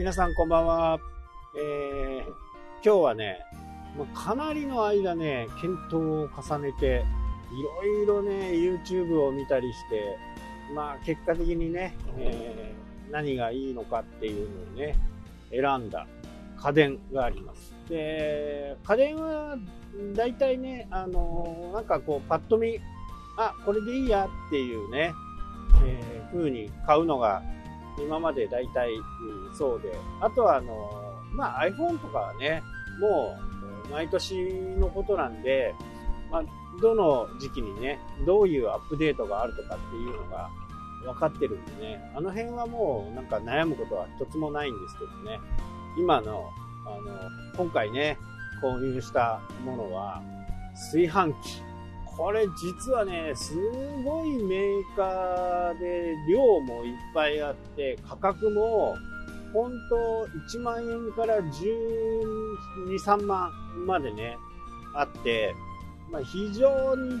皆さんこんばんは。えー、今日はね、かなりの間ね、検討を重ねて、いろいろね、YouTube を見たりして、まあ結果的にね、えー、何がいいのかっていうのをね、選んだ家電があります。で、家電は大体ね、あの、なんかこうパッと見、あ、これでいいやっていうね、えー、風に買うのが今まで大体そうで、あとはあの、まあ iPhone とかはね、もう毎年のことなんで、まあ、どの時期にね、どういうアップデートがあるとかっていうのが分かってるんでね、あの辺はもうなんか悩むことは一つもないんですけどね、今の、あの、今回ね、購入したものは、炊飯器。これ実はね、すごいメーカーで量もいっぱいあって、価格も本当1万円から12、3万までね、あって、まあ、非常に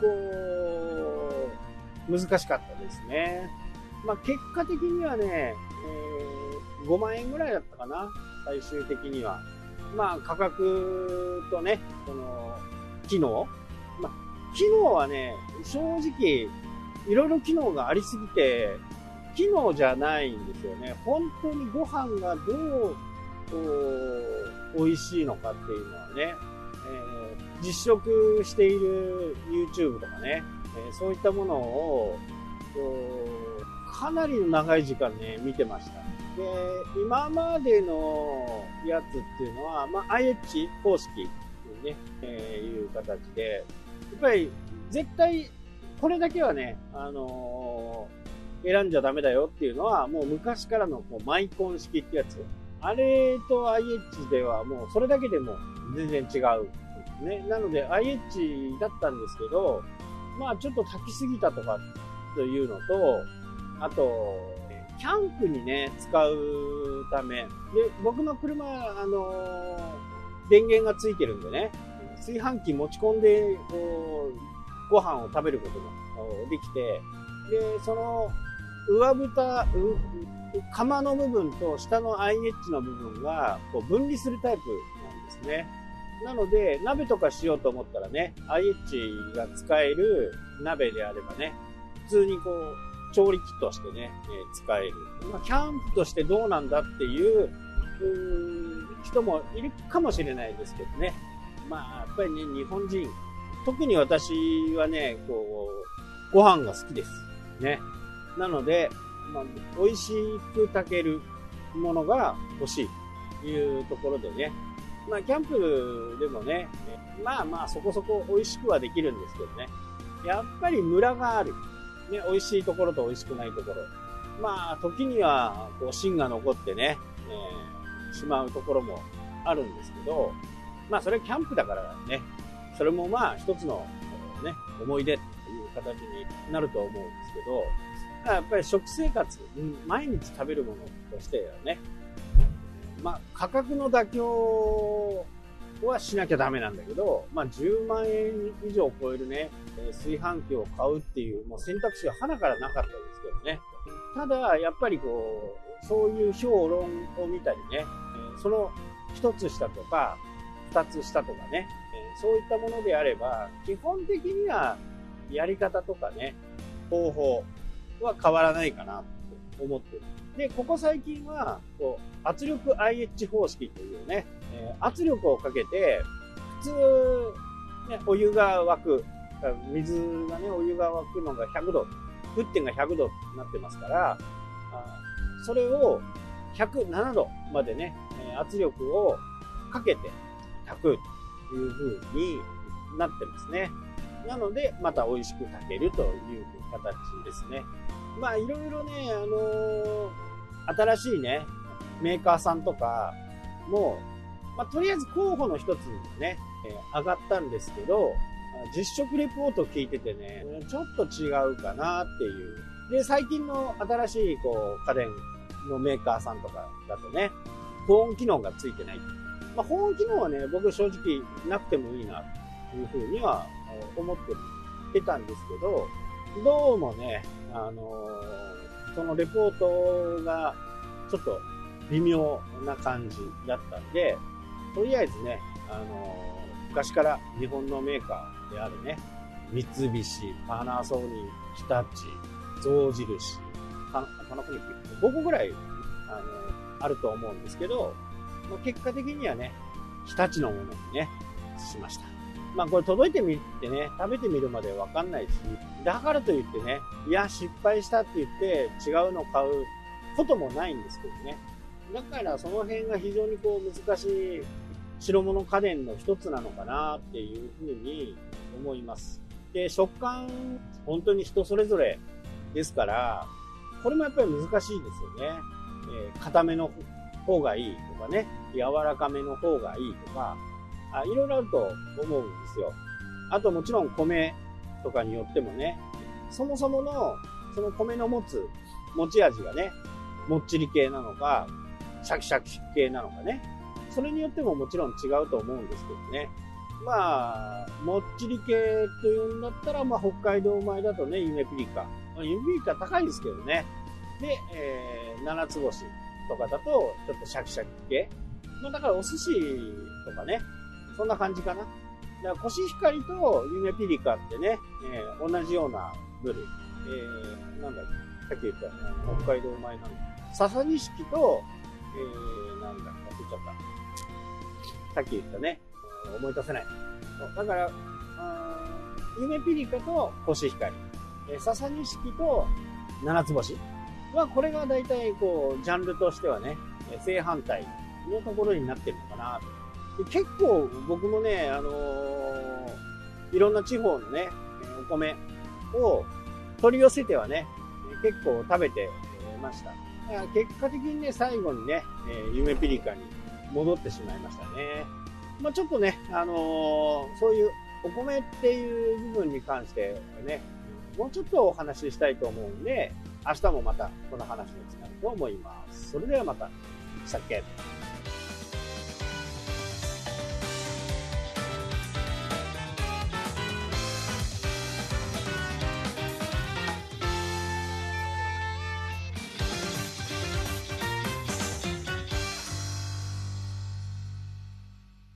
こう、難しかったですね。まあ、結果的にはね、えー、5万円ぐらいだったかな、最終的には。まあ、価格とね、その、機能まあ、機能はね、正直、いろいろ機能がありすぎて、機能じゃないんですよね。本当にご飯がどう、美味しいのかっていうのはね、えー、実食している YouTube とかね、えー、そういったものを、かなりの長い時間ね、見てました。で、今までのやつっていうのは、まあ、IH 方式っていうね、えー、いう形で、やっぱり絶対これだけはね、あのー、選んじゃダメだよっていうのは、もう昔からのこうマイコン式ってやつ。あれと IH ではもうそれだけでも全然違う。ね。なので IH だったんですけど、まあちょっと炊きすぎたとかというのと、あと、キャンプにね、使うため。で、僕の車、あのー、電源がついてるんでね、炊飯器持ち込んで、こう、ご飯を食べることもできて、で、その、上蓋、釜の部分と下の IH の部分がこう分離するタイプなんですね。なので、鍋とかしようと思ったらね、IH が使える鍋であればね、普通にこう、調理器としてね、えー、使える。まあ、キャンプとしてどうなんだっていう人もいるかもしれないですけどね。まあ、やっぱりね、日本人、特に私はね、こう、ご飯が好きです。ね。なので、まあ、美味しく炊けるものが欲しいというところでね。まあ、キャンプでもね、まあまあそこそこ美味しくはできるんですけどね。やっぱりムラがある。ね、美味しいところと美味しくないところ。まあ、時には、こう、芯が残ってね、えー、しまうところもあるんですけど、まあ、それはキャンプだからね、それもまあ、一つの、ね、思い出という形になると思うんですけど、やっぱり食生活、毎日食べるものとしてはね、まあ、価格の妥協はしなきゃダメなんだけど、まあ、10万円以上超えるね、炊飯器を買うっていう、もう選択肢は花からなかったですけどね。ただ、やっぱりこう、そういう評論を見たりね、その一つ下とか、二つ下とかね、そういったものであれば、基本的にはやり方とかね、方法は変わらないかなと思ってる。で、ここ最近は、こう、圧力 IH 方式というね、えー、圧力をかけて、普通、ね、お湯が沸く、水がね、お湯が沸くのが100度、沸点が100度になってますから、それを107度までね、圧力をかけて炊くという風になってますね。なので、また美味しく炊けるという形ですね。まあ、いろいろね、あのー、新しいね、メーカーさんとかも、まあ、とりあえず候補の一つにね、えー、上がったんですけど、実食レポート聞いててね、ちょっと違うかなっていう。で、最近の新しいこう家電のメーカーさんとかだとね、保温機能がついてない。まあ、保温機能はね、僕正直なくてもいいなというふうには思ってたんですけど、どうもね、あのー、そのレポートがちょっと微妙な感じだったんで、とりあえずね、あの昔から日本のメーカーであるね、三菱、パナソニー、日立、象印、パナソニック、5個ぐらい、あの、あると思うんですけど、まあ、結果的にはね、日立のものにね、しました。まあこれ届いてみてね、食べてみるまでわかんないし、だからといってね、いや、失敗したって言って違うの買うこともないんですけどね。だからその辺が非常にこう難しい白物家電の一つなのかなっていうふうに思います。で、食感、本当に人それぞれですから、これもやっぱり難しいですよね。えー、固めの方がいいとかね、柔らかめの方がいいとか、あいろいろあると思うんですよ。あともちろん米とかによってもね、そもそものその米の持つ持ち味がね、もっちり系なのか、シャキシャキ系なのかね、それによってももちろん違うと思うんですけどね。まあ、もっちり系というんだったら、まあ、北海道米だとね、夢ピリカ。まあ、夢ピリカ高いですけどね。で、えー、七つ星とかだと、ちょっとシャキシャキ系。まあ、だからお寿司とかね、そんな感じかな。だからコシヒカリと夢ピリカってね、えー、同じような部類。えー、なんだっけ、さっき言った、北海道米なんだ。笹錦と、えー、なんだっけ、忘れちゃった。さっき言ったね、思い出せない。だから、夢ピリカとコシヒカリ、え笹錦と七つ星は、これが大体こう、ジャンルとしてはね、正反対のところになってるのかなと。結構僕もね、あのー、いろんな地方のね、お米を取り寄せてはね、結構食べてました。結果的にね、最後にね、夢ピリカに戻ってしまいましたね。まあ、ちょっとね、あのー、そういうお米っていう部分に関してね、もうちょっとお話ししたいと思うんで、明日もまたこの話につなると思います。それではまた、さっけ。